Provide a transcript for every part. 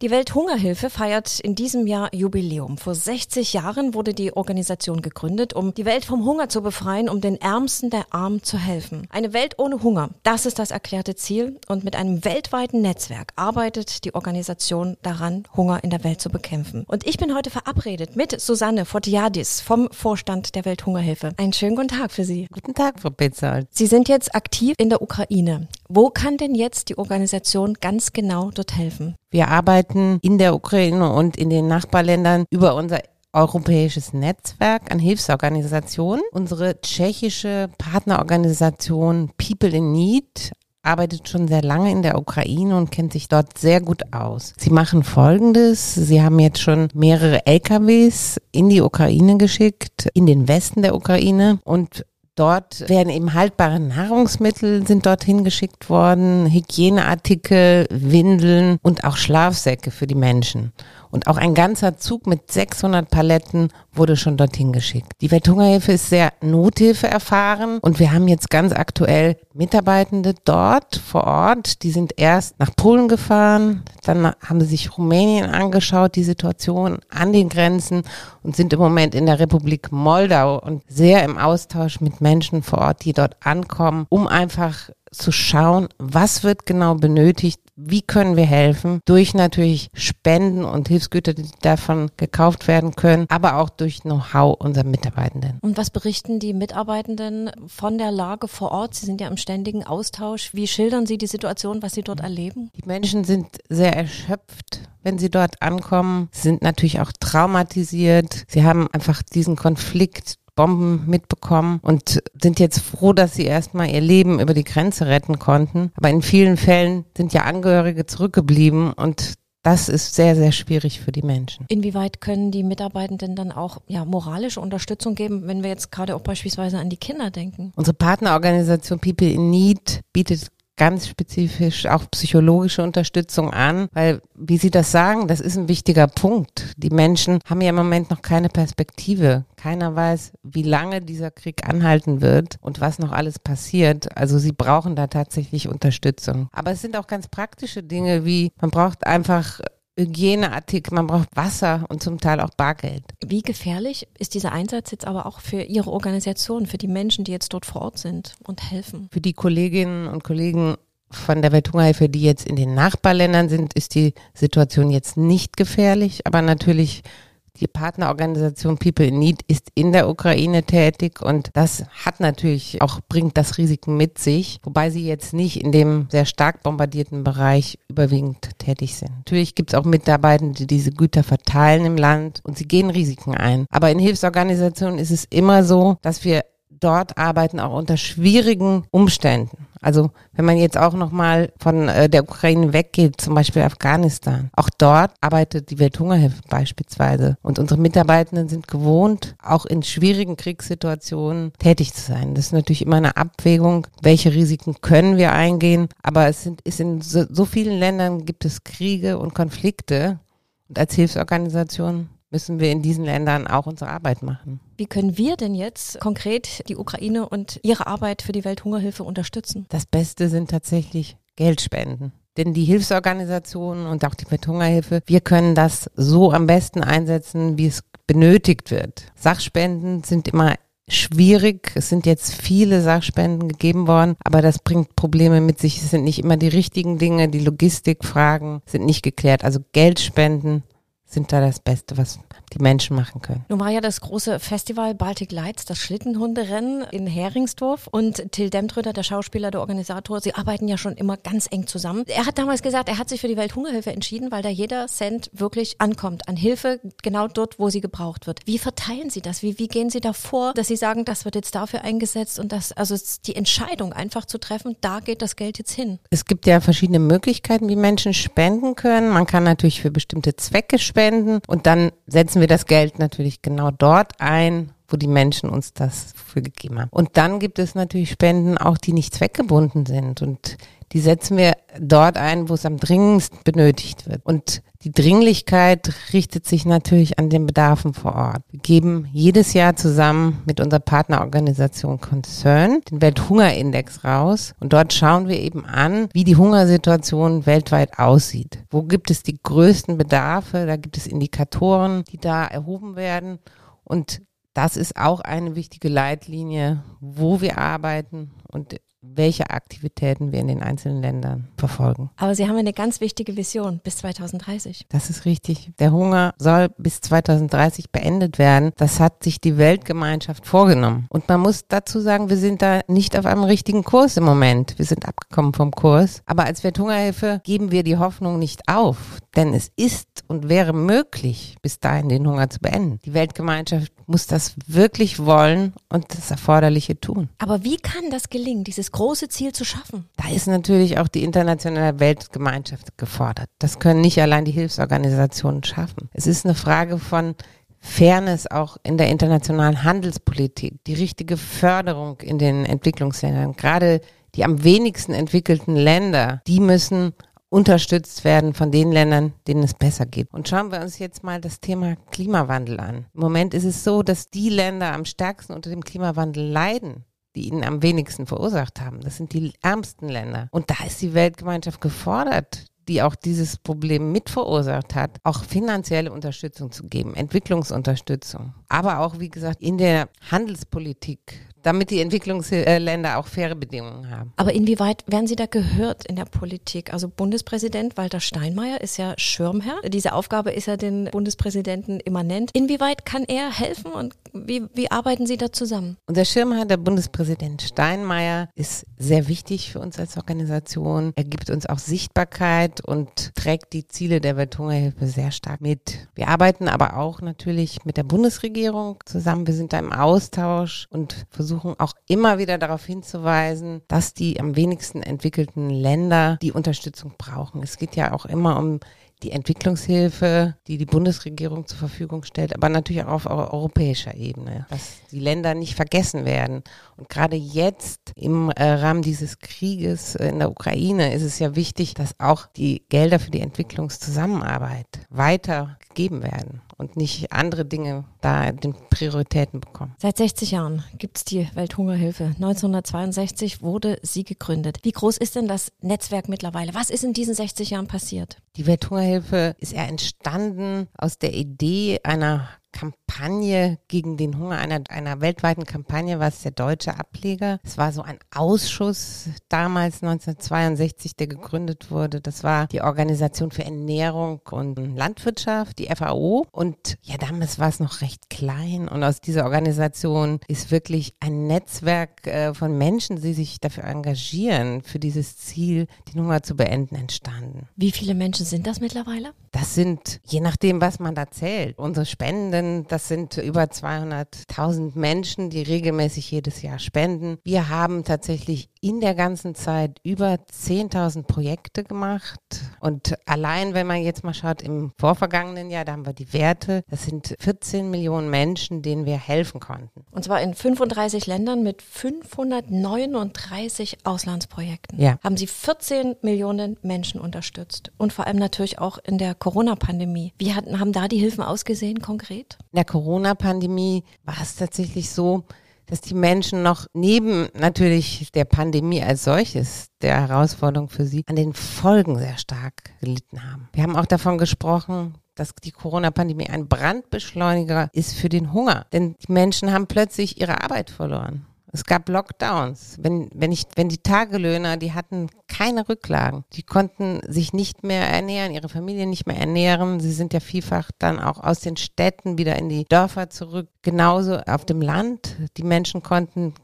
Die Welthungerhilfe feiert in diesem Jahr Jubiläum. Vor 60 Jahren wurde die Organisation gegründet, um die Welt vom Hunger zu befreien, um den Ärmsten der Armen zu helfen. Eine Welt ohne Hunger, das ist das erklärte Ziel. Und mit einem weltweiten Netzwerk arbeitet die Organisation daran, Hunger in der Welt zu bekämpfen. Und ich bin heute verabredet mit Susanne Fotiadis vom Vorstand der Welthungerhilfe. Einen schönen guten Tag für Sie. Guten Tag, Frau Petzold. Sie sind jetzt aktiv in der Ukraine. Wo kann denn jetzt die Organisation ganz genau dort helfen? Wir arbeiten in der Ukraine und in den Nachbarländern über unser europäisches Netzwerk an Hilfsorganisationen. Unsere tschechische Partnerorganisation People in Need arbeitet schon sehr lange in der Ukraine und kennt sich dort sehr gut aus. Sie machen Folgendes. Sie haben jetzt schon mehrere LKWs in die Ukraine geschickt, in den Westen der Ukraine und Dort werden eben haltbare Nahrungsmittel sind dorthin geschickt worden, Hygieneartikel, Windeln und auch Schlafsäcke für die Menschen. Und auch ein ganzer Zug mit 600 Paletten wurde schon dorthin geschickt. Die Welthungerhilfe ist sehr Nothilfe erfahren und wir haben jetzt ganz aktuell Mitarbeitende dort vor Ort. Die sind erst nach Polen gefahren, dann haben sie sich Rumänien angeschaut, die Situation an den Grenzen und sind im Moment in der Republik Moldau und sehr im Austausch mit Menschen vor Ort, die dort ankommen, um einfach zu schauen, was wird genau benötigt, wie können wir helfen, durch natürlich Spenden und Hilfsgüter, die davon gekauft werden können, aber auch durch Know-how unserer Mitarbeitenden. Und was berichten die Mitarbeitenden von der Lage vor Ort? Sie sind ja im ständigen Austausch. Wie schildern Sie die Situation, was Sie dort erleben? Die Menschen sind sehr erschöpft wenn sie dort ankommen, sind natürlich auch traumatisiert. Sie haben einfach diesen Konflikt Bomben mitbekommen und sind jetzt froh, dass sie erstmal ihr Leben über die Grenze retten konnten. Aber in vielen Fällen sind ja Angehörige zurückgeblieben und das ist sehr, sehr schwierig für die Menschen. Inwieweit können die Mitarbeitenden dann auch ja, moralische Unterstützung geben, wenn wir jetzt gerade auch beispielsweise an die Kinder denken? Unsere Partnerorganisation People in Need bietet ganz spezifisch auch psychologische Unterstützung an, weil, wie Sie das sagen, das ist ein wichtiger Punkt. Die Menschen haben ja im Moment noch keine Perspektive. Keiner weiß, wie lange dieser Krieg anhalten wird und was noch alles passiert. Also sie brauchen da tatsächlich Unterstützung. Aber es sind auch ganz praktische Dinge, wie man braucht einfach Hygieneartikel, man braucht Wasser und zum Teil auch Bargeld. Wie gefährlich ist dieser Einsatz jetzt aber auch für Ihre Organisation, für die Menschen, die jetzt dort vor Ort sind und helfen? Für die Kolleginnen und Kollegen von der Welthungerhilfe, die jetzt in den Nachbarländern sind, ist die Situation jetzt nicht gefährlich, aber natürlich die Partnerorganisation People in Need ist in der Ukraine tätig und das hat natürlich auch, bringt das Risiken mit sich, wobei sie jetzt nicht in dem sehr stark bombardierten Bereich überwiegend tätig sind. Natürlich gibt es auch Mitarbeiter, die diese Güter verteilen im Land und sie gehen Risiken ein. Aber in Hilfsorganisationen ist es immer so, dass wir dort arbeiten, auch unter schwierigen Umständen. Also wenn man jetzt auch nochmal von äh, der Ukraine weggeht, zum Beispiel Afghanistan, auch dort arbeitet die Welthungerhilfe beispielsweise. Und unsere Mitarbeitenden sind gewohnt, auch in schwierigen Kriegssituationen tätig zu sein. Das ist natürlich immer eine Abwägung, welche Risiken können wir eingehen. Aber es sind, ist in so, so vielen Ländern gibt es Kriege und Konflikte. Und als Hilfsorganisation müssen wir in diesen Ländern auch unsere Arbeit machen. Wie können wir denn jetzt konkret die Ukraine und ihre Arbeit für die Welthungerhilfe unterstützen? Das Beste sind tatsächlich Geldspenden. Denn die Hilfsorganisationen und auch die Welthungerhilfe, wir können das so am besten einsetzen, wie es benötigt wird. Sachspenden sind immer schwierig. Es sind jetzt viele Sachspenden gegeben worden, aber das bringt Probleme mit sich. Es sind nicht immer die richtigen Dinge. Die Logistikfragen sind nicht geklärt. Also Geldspenden sind da das Beste, was die Menschen machen können. Nun war ja das große Festival Baltic Lights, das Schlittenhunderennen in Heringsdorf und Till Demtröder, der Schauspieler, der Organisator, sie arbeiten ja schon immer ganz eng zusammen. Er hat damals gesagt, er hat sich für die Welthungerhilfe entschieden, weil da jeder Cent wirklich ankommt an Hilfe, genau dort, wo sie gebraucht wird. Wie verteilen Sie das? Wie, wie gehen Sie da vor, dass Sie sagen, das wird jetzt dafür eingesetzt und das, also die Entscheidung einfach zu treffen, da geht das Geld jetzt hin? Es gibt ja verschiedene Möglichkeiten, wie Menschen spenden können. Man kann natürlich für bestimmte Zwecke spenden und dann setzen setzen wir das Geld natürlich genau dort ein, wo die Menschen uns das für gegeben haben. Und dann gibt es natürlich Spenden auch, die nicht zweckgebunden sind und die setzen wir dort ein, wo es am dringendsten benötigt wird. Und Die Dringlichkeit richtet sich natürlich an den Bedarfen vor Ort. Wir geben jedes Jahr zusammen mit unserer Partnerorganisation Concern den Welthungerindex raus und dort schauen wir eben an, wie die Hungersituation weltweit aussieht. Wo gibt es die größten Bedarfe? Da gibt es Indikatoren, die da erhoben werden und das ist auch eine wichtige Leitlinie, wo wir arbeiten und welche Aktivitäten wir in den einzelnen Ländern verfolgen. Aber Sie haben eine ganz wichtige Vision bis 2030. Das ist richtig. Der Hunger soll bis 2030 beendet werden. Das hat sich die Weltgemeinschaft vorgenommen. Und man muss dazu sagen, wir sind da nicht auf einem richtigen Kurs im Moment. Wir sind abgekommen vom Kurs. Aber als Welthungerhilfe geben wir die Hoffnung nicht auf. Denn es ist und wäre möglich, bis dahin den Hunger zu beenden. Die Weltgemeinschaft muss das wirklich wollen und das Erforderliche tun. Aber wie kann das gelingen, dieses große Ziel zu schaffen? Da ist natürlich auch die internationale Weltgemeinschaft gefordert. Das können nicht allein die Hilfsorganisationen schaffen. Es ist eine Frage von Fairness auch in der internationalen Handelspolitik, die richtige Förderung in den Entwicklungsländern, gerade die am wenigsten entwickelten Länder, die müssen unterstützt werden von den Ländern, denen es besser geht. Und schauen wir uns jetzt mal das Thema Klimawandel an. Im Moment ist es so, dass die Länder am stärksten unter dem Klimawandel leiden, die ihn am wenigsten verursacht haben. Das sind die ärmsten Länder. Und da ist die Weltgemeinschaft gefordert, die auch dieses Problem mit verursacht hat, auch finanzielle Unterstützung zu geben, Entwicklungsunterstützung. Aber auch, wie gesagt, in der Handelspolitik damit die Entwicklungsländer auch faire Bedingungen haben. Aber inwieweit werden Sie da gehört in der Politik? Also Bundespräsident Walter Steinmeier ist ja Schirmherr. Diese Aufgabe ist ja den Bundespräsidenten immanent. Inwieweit kann er helfen und wie, wie arbeiten Sie da zusammen? Unser Schirmherr, der Bundespräsident Steinmeier, ist sehr wichtig für uns als Organisation. Er gibt uns auch Sichtbarkeit und trägt die Ziele der Welthungerhilfe sehr stark mit. Wir arbeiten aber auch natürlich mit der Bundesregierung zusammen. Wir sind da im Austausch und versuchen versuchen auch immer wieder darauf hinzuweisen, dass die am wenigsten entwickelten Länder die Unterstützung brauchen. Es geht ja auch immer um die Entwicklungshilfe, die die Bundesregierung zur Verfügung stellt, aber natürlich auch auf europäischer Ebene, dass die Länder nicht vergessen werden. Und gerade jetzt im äh, Rahmen dieses Krieges in der Ukraine ist es ja wichtig, dass auch die Gelder für die Entwicklungszusammenarbeit weiter gegeben werden und nicht andere Dinge da den Prioritäten bekommen. Seit 60 Jahren gibt es die Welthungerhilfe. 1962 wurde sie gegründet. Wie groß ist denn das Netzwerk mittlerweile? Was ist in diesen 60 Jahren passiert? Die Welthungerhilfe ist ja entstanden aus der Idee einer Kampagne gegen den Hunger, einer, einer weltweiten Kampagne, was der deutsche Ableger. Es war so ein Ausschuss damals 1962, der gegründet wurde. Das war die Organisation für Ernährung und Landwirtschaft, die FAO. Und ja, damals war es noch recht klein. Und aus dieser Organisation ist wirklich ein Netzwerk äh, von Menschen, die sich dafür engagieren, für dieses Ziel, den Hunger zu beenden, entstanden. Wie viele Menschen sind das mittlerweile? Das sind, je nachdem, was man da zählt, unsere Spendenden, das sind über 200.000 Menschen, die regelmäßig jedes Jahr spenden. Wir haben tatsächlich in der ganzen Zeit über 10.000 Projekte gemacht. Und allein, wenn man jetzt mal schaut, im vorvergangenen Jahr, da haben wir die Werte, das sind 14 Millionen Menschen, denen wir helfen konnten. Und zwar in 35 Ländern mit 539 Auslandsprojekten. Ja. Haben Sie 14 Millionen Menschen unterstützt. Und vor allem natürlich auch in der Corona-Pandemie. Wie hatten, haben da die Hilfen ausgesehen konkret? In der Corona-Pandemie war es tatsächlich so, dass die Menschen noch neben natürlich der Pandemie als solches, der Herausforderung für sie, an den Folgen sehr stark gelitten haben. Wir haben auch davon gesprochen, dass die Corona-Pandemie ein Brandbeschleuniger ist für den Hunger. Denn die Menschen haben plötzlich ihre Arbeit verloren. Es gab Lockdowns. Wenn, wenn, ich, wenn die Tagelöhner, die hatten keine Rücklagen. Die konnten sich nicht mehr ernähren, ihre Familie nicht mehr ernähren. Sie sind ja vielfach dann auch aus den Städten wieder in die Dörfer zurück. Genauso auf dem Land. Die Menschen konnten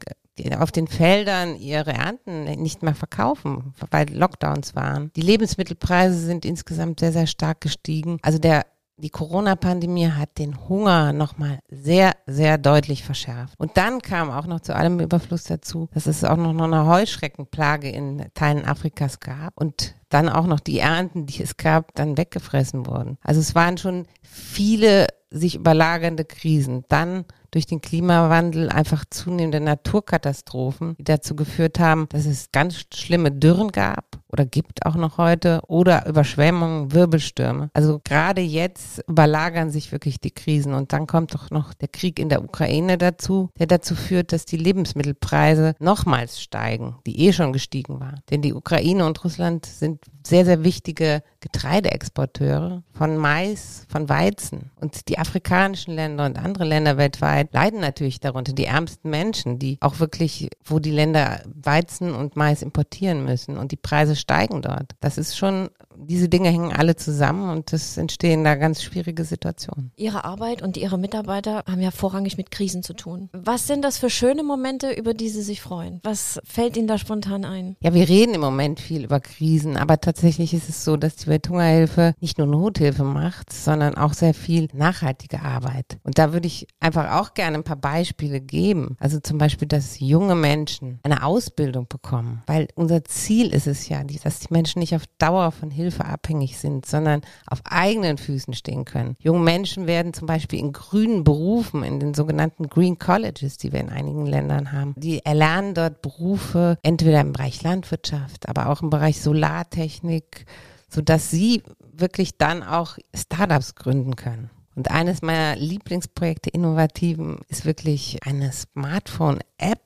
auf den Feldern ihre Ernten nicht mehr verkaufen, weil Lockdowns waren. Die Lebensmittelpreise sind insgesamt sehr, sehr stark gestiegen. Also der die Corona-Pandemie hat den Hunger nochmal sehr, sehr deutlich verschärft. Und dann kam auch noch zu allem Überfluss dazu, dass es auch noch eine Heuschreckenplage in Teilen Afrikas gab. Und dann auch noch die Ernten, die es gab, dann weggefressen wurden. Also es waren schon viele sich überlagernde Krisen. Dann durch den Klimawandel einfach zunehmende Naturkatastrophen, die dazu geführt haben, dass es ganz schlimme Dürren gab oder gibt auch noch heute oder Überschwemmungen, Wirbelstürme. Also gerade jetzt überlagern sich wirklich die Krisen und dann kommt doch noch der Krieg in der Ukraine dazu, der dazu führt, dass die Lebensmittelpreise nochmals steigen, die eh schon gestiegen waren. Denn die Ukraine und Russland sind sehr, sehr wichtige Getreideexporteure von Mais, von Weizen. Und die afrikanischen Länder und andere Länder weltweit leiden natürlich darunter. Die ärmsten Menschen, die auch wirklich, wo die Länder Weizen und Mais importieren müssen und die Preise steigen dort. Das ist schon diese Dinge hängen alle zusammen und es entstehen da ganz schwierige Situationen. Ihre Arbeit und Ihre Mitarbeiter haben ja vorrangig mit Krisen zu tun. Was sind das für schöne Momente, über die Sie sich freuen? Was fällt Ihnen da spontan ein? Ja, wir reden im Moment viel über Krisen, aber tatsächlich ist es so, dass die Welthungerhilfe nicht nur Nothilfe macht, sondern auch sehr viel nachhaltige Arbeit. Und da würde ich einfach auch gerne ein paar Beispiele geben. Also zum Beispiel, dass junge Menschen eine Ausbildung bekommen, weil unser Ziel ist es ja, dass die Menschen nicht auf Dauer von Hilfe abhängig sind, sondern auf eigenen Füßen stehen können. Junge Menschen werden zum Beispiel in grünen Berufen, in den sogenannten Green Colleges, die wir in einigen Ländern haben, die erlernen dort Berufe entweder im Bereich Landwirtschaft, aber auch im Bereich Solartechnik, sodass sie wirklich dann auch Startups gründen können. Und eines meiner Lieblingsprojekte, innovativen, ist wirklich eine Smartphone-App.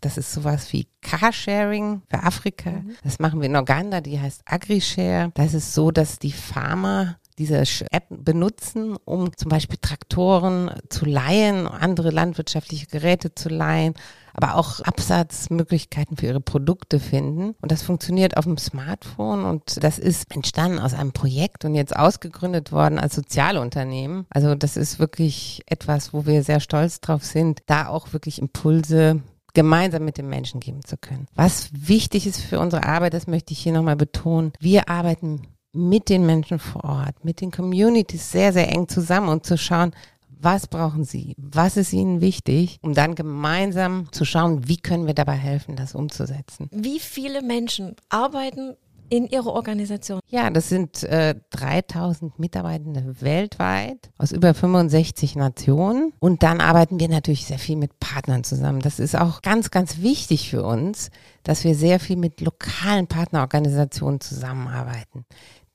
Das ist sowas wie Carsharing für Afrika. Mhm. Das machen wir in Uganda, die heißt AgriShare. Das ist so, dass die Farmer diese App benutzen, um zum Beispiel Traktoren zu leihen, andere landwirtschaftliche Geräte zu leihen, aber auch Absatzmöglichkeiten für ihre Produkte finden. Und das funktioniert auf dem Smartphone und das ist entstanden aus einem Projekt und jetzt ausgegründet worden als Sozialunternehmen. Also das ist wirklich etwas, wo wir sehr stolz drauf sind, da auch wirklich Impulse gemeinsam mit den Menschen geben zu können. Was wichtig ist für unsere Arbeit, das möchte ich hier nochmal betonen. Wir arbeiten mit den Menschen vor Ort, mit den Communities sehr, sehr eng zusammen und zu schauen, was brauchen Sie? Was ist Ihnen wichtig? Um dann gemeinsam zu schauen, wie können wir dabei helfen, das umzusetzen. Wie viele Menschen arbeiten in Ihrer Organisation? Ja, das sind äh, 3000 Mitarbeitende weltweit aus über 65 Nationen. Und dann arbeiten wir natürlich sehr viel mit Partnern zusammen. Das ist auch ganz, ganz wichtig für uns, dass wir sehr viel mit lokalen Partnerorganisationen zusammenarbeiten.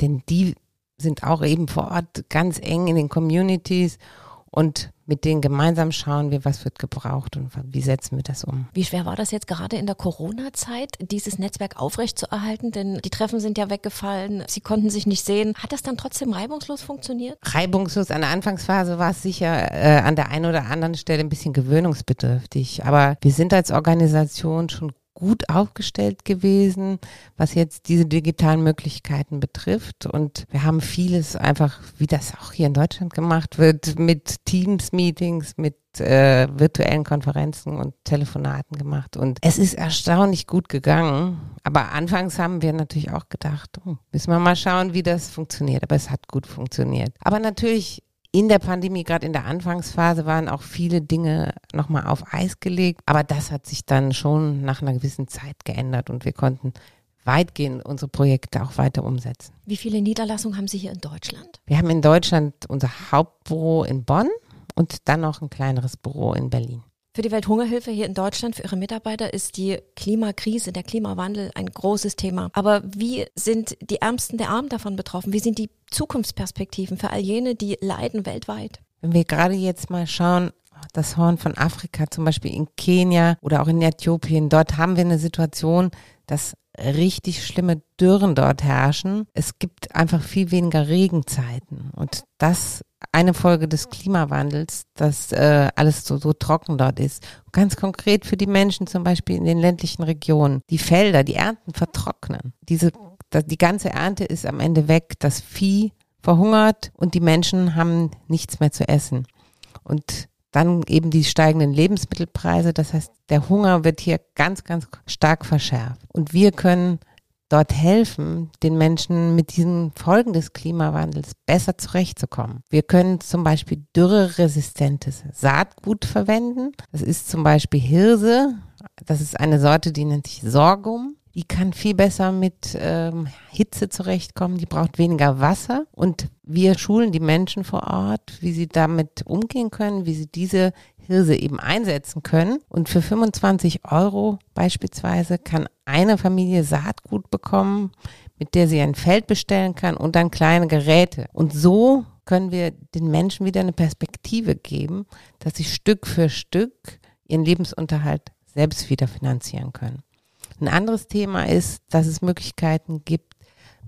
Denn die sind auch eben vor Ort ganz eng in den Communities und mit denen gemeinsam schauen wir, was wird gebraucht und wie setzen wir das um. Wie schwer war das jetzt gerade in der Corona-Zeit, dieses Netzwerk aufrechtzuerhalten? Denn die Treffen sind ja weggefallen, Sie konnten sich nicht sehen. Hat das dann trotzdem reibungslos funktioniert? Reibungslos. An der Anfangsphase war es sicher äh, an der einen oder anderen Stelle ein bisschen gewöhnungsbedürftig. Aber wir sind als Organisation schon gut aufgestellt gewesen, was jetzt diese digitalen Möglichkeiten betrifft. Und wir haben vieles einfach, wie das auch hier in Deutschland gemacht wird, mit Teams-Meetings, mit äh, virtuellen Konferenzen und Telefonaten gemacht. Und es ist erstaunlich gut gegangen. Aber anfangs haben wir natürlich auch gedacht, oh, müssen wir mal schauen, wie das funktioniert. Aber es hat gut funktioniert. Aber natürlich in der Pandemie, gerade in der Anfangsphase, waren auch viele Dinge nochmal auf Eis gelegt. Aber das hat sich dann schon nach einer gewissen Zeit geändert und wir konnten weitgehend unsere Projekte auch weiter umsetzen. Wie viele Niederlassungen haben Sie hier in Deutschland? Wir haben in Deutschland unser Hauptbüro in Bonn und dann noch ein kleineres Büro in Berlin. Für die Welthungerhilfe hier in Deutschland, für ihre Mitarbeiter ist die Klimakrise, der Klimawandel ein großes Thema. Aber wie sind die Ärmsten der Armen davon betroffen? Wie sind die Zukunftsperspektiven für all jene, die leiden weltweit? Wenn wir gerade jetzt mal schauen, das Horn von Afrika, zum Beispiel in Kenia oder auch in Äthiopien, dort haben wir eine Situation, dass richtig schlimme Dürren dort herrschen. Es gibt einfach viel weniger Regenzeiten und das eine Folge des Klimawandels, dass äh, alles so, so trocken dort ist. Ganz konkret für die Menschen zum Beispiel in den ländlichen Regionen. Die Felder, die Ernten vertrocknen. Diese, die ganze Ernte ist am Ende weg. Das Vieh verhungert und die Menschen haben nichts mehr zu essen. Und dann eben die steigenden Lebensmittelpreise. Das heißt, der Hunger wird hier ganz, ganz stark verschärft. Und wir können dort helfen, den Menschen mit diesen Folgen des Klimawandels besser zurechtzukommen. Wir können zum Beispiel dürreresistentes Saatgut verwenden. Das ist zum Beispiel Hirse. Das ist eine Sorte, die nennt sich Sorghum. die kann viel besser mit ähm, Hitze zurechtkommen, die braucht weniger Wasser und wir schulen die Menschen vor Ort, wie sie damit umgehen können, wie sie diese Hirse eben einsetzen können. Und für 25 Euro beispielsweise kann eine Familie Saatgut bekommen, mit der sie ein Feld bestellen kann und dann kleine Geräte. Und so können wir den Menschen wieder eine Perspektive geben, dass sie Stück für Stück ihren Lebensunterhalt selbst wieder finanzieren können. Ein anderes Thema ist, dass es Möglichkeiten gibt,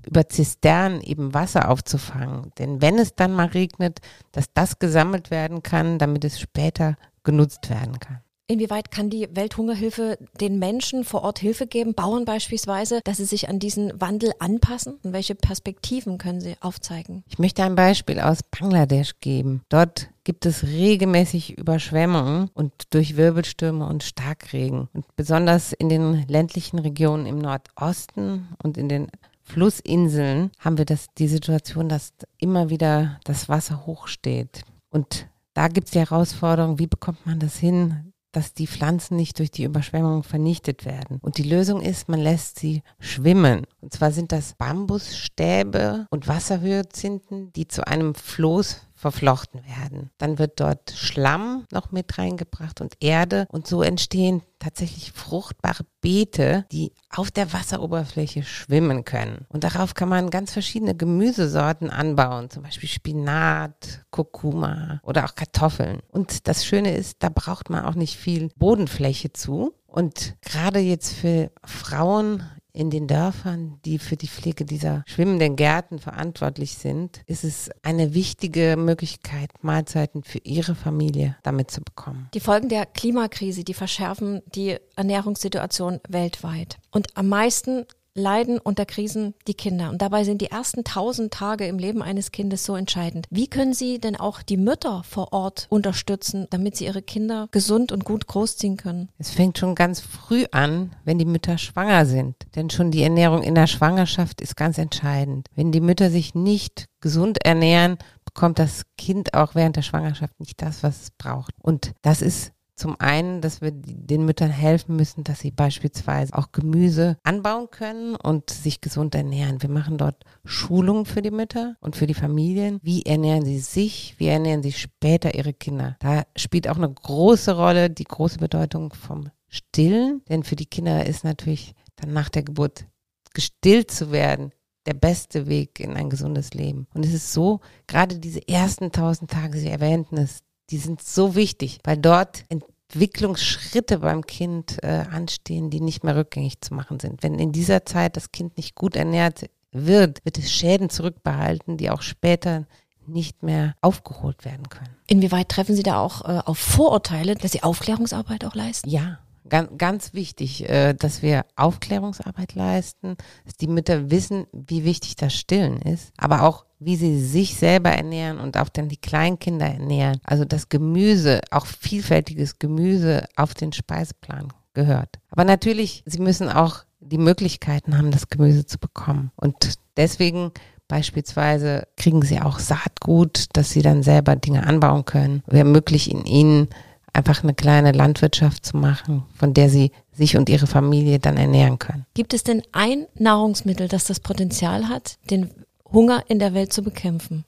über Zisternen eben Wasser aufzufangen. Denn wenn es dann mal regnet, dass das gesammelt werden kann, damit es später genutzt werden kann. Inwieweit kann die Welthungerhilfe den Menschen vor Ort Hilfe geben, Bauern beispielsweise, dass sie sich an diesen Wandel anpassen? Und welche Perspektiven können sie aufzeigen? Ich möchte ein Beispiel aus Bangladesch geben. Dort gibt es regelmäßig Überschwemmungen und durch Wirbelstürme und Starkregen. Und besonders in den ländlichen Regionen im Nordosten und in den Flussinseln haben wir das, die Situation, dass immer wieder das Wasser hochsteht. Und da gibt es die Herausforderung, wie bekommt man das hin, dass die Pflanzen nicht durch die Überschwemmung vernichtet werden. Und die Lösung ist, man lässt sie schwimmen. Und zwar sind das Bambusstäbe und Wasserhyazinthen, die zu einem Floß verflochten werden. Dann wird dort Schlamm noch mit reingebracht und Erde und so entstehen tatsächlich fruchtbare Beete, die auf der Wasseroberfläche schwimmen können. Und darauf kann man ganz verschiedene Gemüsesorten anbauen, zum Beispiel Spinat, Kurkuma oder auch Kartoffeln. Und das Schöne ist, da braucht man auch nicht viel Bodenfläche zu. Und gerade jetzt für Frauen in den Dörfern, die für die Pflege dieser schwimmenden Gärten verantwortlich sind, ist es eine wichtige Möglichkeit, Mahlzeiten für ihre Familie damit zu bekommen. Die Folgen der Klimakrise, die verschärfen die Ernährungssituation weltweit. Und am meisten leiden unter Krisen die Kinder. Und dabei sind die ersten tausend Tage im Leben eines Kindes so entscheidend. Wie können Sie denn auch die Mütter vor Ort unterstützen, damit sie ihre Kinder gesund und gut großziehen können? Es fängt schon ganz früh an, wenn die Mütter schwanger sind. Denn schon die Ernährung in der Schwangerschaft ist ganz entscheidend. Wenn die Mütter sich nicht gesund ernähren, bekommt das Kind auch während der Schwangerschaft nicht das, was es braucht. Und das ist zum einen, dass wir den Müttern helfen müssen, dass sie beispielsweise auch Gemüse anbauen können und sich gesund ernähren. Wir machen dort Schulungen für die Mütter und für die Familien. Wie ernähren sie sich? Wie ernähren sie später ihre Kinder? Da spielt auch eine große Rolle die große Bedeutung vom Stillen, denn für die Kinder ist natürlich dann nach der Geburt gestillt zu werden der beste Weg in ein gesundes Leben. Und es ist so, gerade diese ersten tausend Tage, Sie erwähnten es, die sind so wichtig, weil dort Entwicklungsschritte beim Kind äh, anstehen, die nicht mehr rückgängig zu machen sind. Wenn in dieser Zeit das Kind nicht gut ernährt wird, wird es Schäden zurückbehalten, die auch später nicht mehr aufgeholt werden können. Inwieweit treffen Sie da auch äh, auf Vorurteile, dass Sie Aufklärungsarbeit auch leisten? Ja, ganz, ganz wichtig, äh, dass wir Aufklärungsarbeit leisten, dass die Mütter wissen, wie wichtig das Stillen ist, aber auch wie sie sich selber ernähren und auch dann die Kleinkinder ernähren. Also das Gemüse, auch vielfältiges Gemüse auf den Speiseplan gehört. Aber natürlich, sie müssen auch die Möglichkeiten haben, das Gemüse zu bekommen. Und deswegen beispielsweise kriegen sie auch Saatgut, dass sie dann selber Dinge anbauen können. Wir ermöglichen ihnen einfach eine kleine Landwirtschaft zu machen, von der sie sich und ihre Familie dann ernähren können. Gibt es denn ein Nahrungsmittel, das das Potenzial hat, den Hunger in der Welt zu bekämpfen?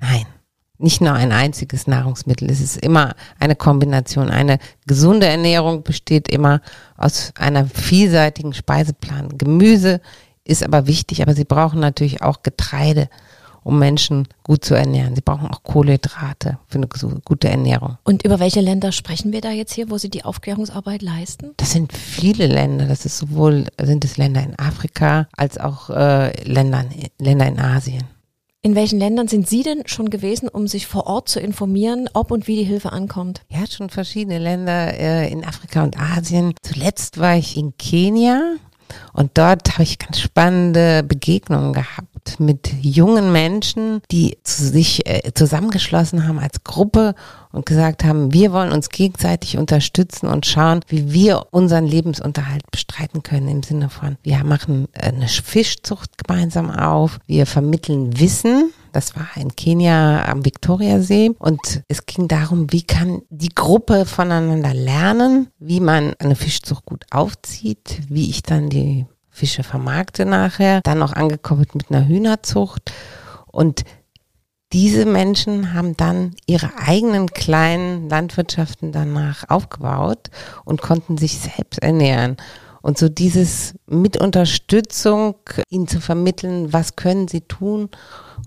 Nein, nicht nur ein einziges Nahrungsmittel. Es ist immer eine Kombination. Eine gesunde Ernährung besteht immer aus einer vielseitigen Speiseplan. Gemüse ist aber wichtig, aber sie brauchen natürlich auch Getreide um Menschen gut zu ernähren. Sie brauchen auch Kohlenhydrate für eine gute Ernährung. Und über welche Länder sprechen wir da jetzt hier, wo Sie die Aufklärungsarbeit leisten? Das sind viele Länder. Das ist sowohl sind es Länder in Afrika als auch äh, Länder, Länder in Asien. In welchen Ländern sind Sie denn schon gewesen, um sich vor Ort zu informieren, ob und wie die Hilfe ankommt? Ja, schon verschiedene Länder äh, in Afrika und Asien. Zuletzt war ich in Kenia und dort habe ich ganz spannende Begegnungen gehabt mit jungen Menschen, die sich äh, zusammengeschlossen haben als Gruppe und gesagt haben, wir wollen uns gegenseitig unterstützen und schauen, wie wir unseren Lebensunterhalt bestreiten können im Sinne von, wir machen eine Fischzucht gemeinsam auf, wir vermitteln Wissen, das war in Kenia am Viktoriasee. Und es ging darum, wie kann die Gruppe voneinander lernen, wie man eine Fischzucht gut aufzieht, wie ich dann die Fische vermarkte nachher, dann noch angekoppelt mit einer Hühnerzucht. Und diese Menschen haben dann ihre eigenen kleinen Landwirtschaften danach aufgebaut und konnten sich selbst ernähren. Und so dieses mit Unterstützung, ihnen zu vermitteln, was können sie tun,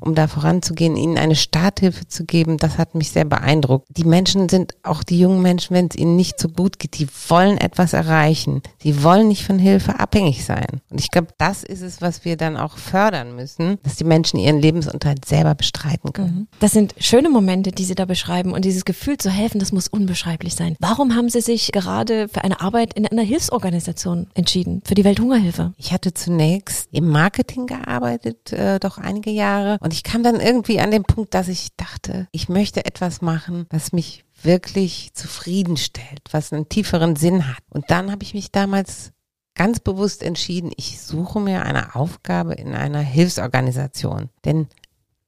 um da voranzugehen, ihnen eine Starthilfe zu geben, das hat mich sehr beeindruckt. Die Menschen sind, auch die jungen Menschen, wenn es ihnen nicht so gut geht, die wollen etwas erreichen. Sie wollen nicht von Hilfe abhängig sein. Und ich glaube, das ist es, was wir dann auch fördern müssen, dass die Menschen ihren Lebensunterhalt selber bestreiten können. Mhm. Das sind schöne Momente, die Sie da beschreiben. Und dieses Gefühl zu helfen, das muss unbeschreiblich sein. Warum haben Sie sich gerade für eine Arbeit in einer Hilfsorganisation entschieden, für die Welthungerhilfe? Ich hatte zunächst im Marketing gearbeitet, äh, doch einige Jahre und ich kam dann irgendwie an den Punkt, dass ich dachte, ich möchte etwas machen, was mich wirklich zufriedenstellt, was einen tieferen Sinn hat. Und dann habe ich mich damals ganz bewusst entschieden, ich suche mir eine Aufgabe in einer Hilfsorganisation. Denn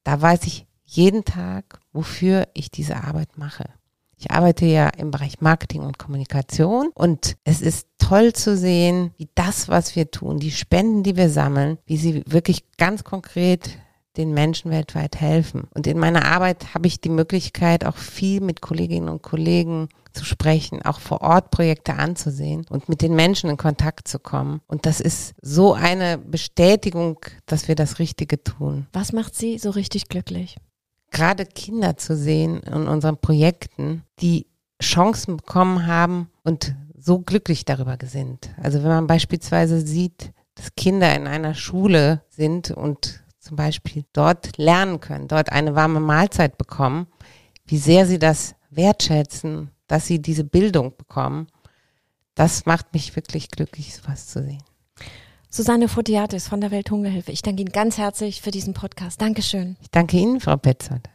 da weiß ich jeden Tag, wofür ich diese Arbeit mache. Ich arbeite ja im Bereich Marketing und Kommunikation und es ist toll zu sehen, wie das, was wir tun, die Spenden, die wir sammeln, wie sie wirklich ganz konkret den Menschen weltweit helfen. Und in meiner Arbeit habe ich die Möglichkeit, auch viel mit Kolleginnen und Kollegen zu sprechen, auch vor Ort Projekte anzusehen und mit den Menschen in Kontakt zu kommen. Und das ist so eine Bestätigung, dass wir das Richtige tun. Was macht Sie so richtig glücklich? Gerade Kinder zu sehen in unseren Projekten, die Chancen bekommen haben und so glücklich darüber sind. Also wenn man beispielsweise sieht, dass Kinder in einer Schule sind und zum Beispiel dort lernen können, dort eine warme Mahlzeit bekommen, wie sehr sie das wertschätzen, dass sie diese Bildung bekommen, das macht mich wirklich glücklich, sowas zu sehen. Susanne Fodiatis von der Welthungerhilfe, ich danke Ihnen ganz herzlich für diesen Podcast. Dankeschön. Ich danke Ihnen, Frau Petzold.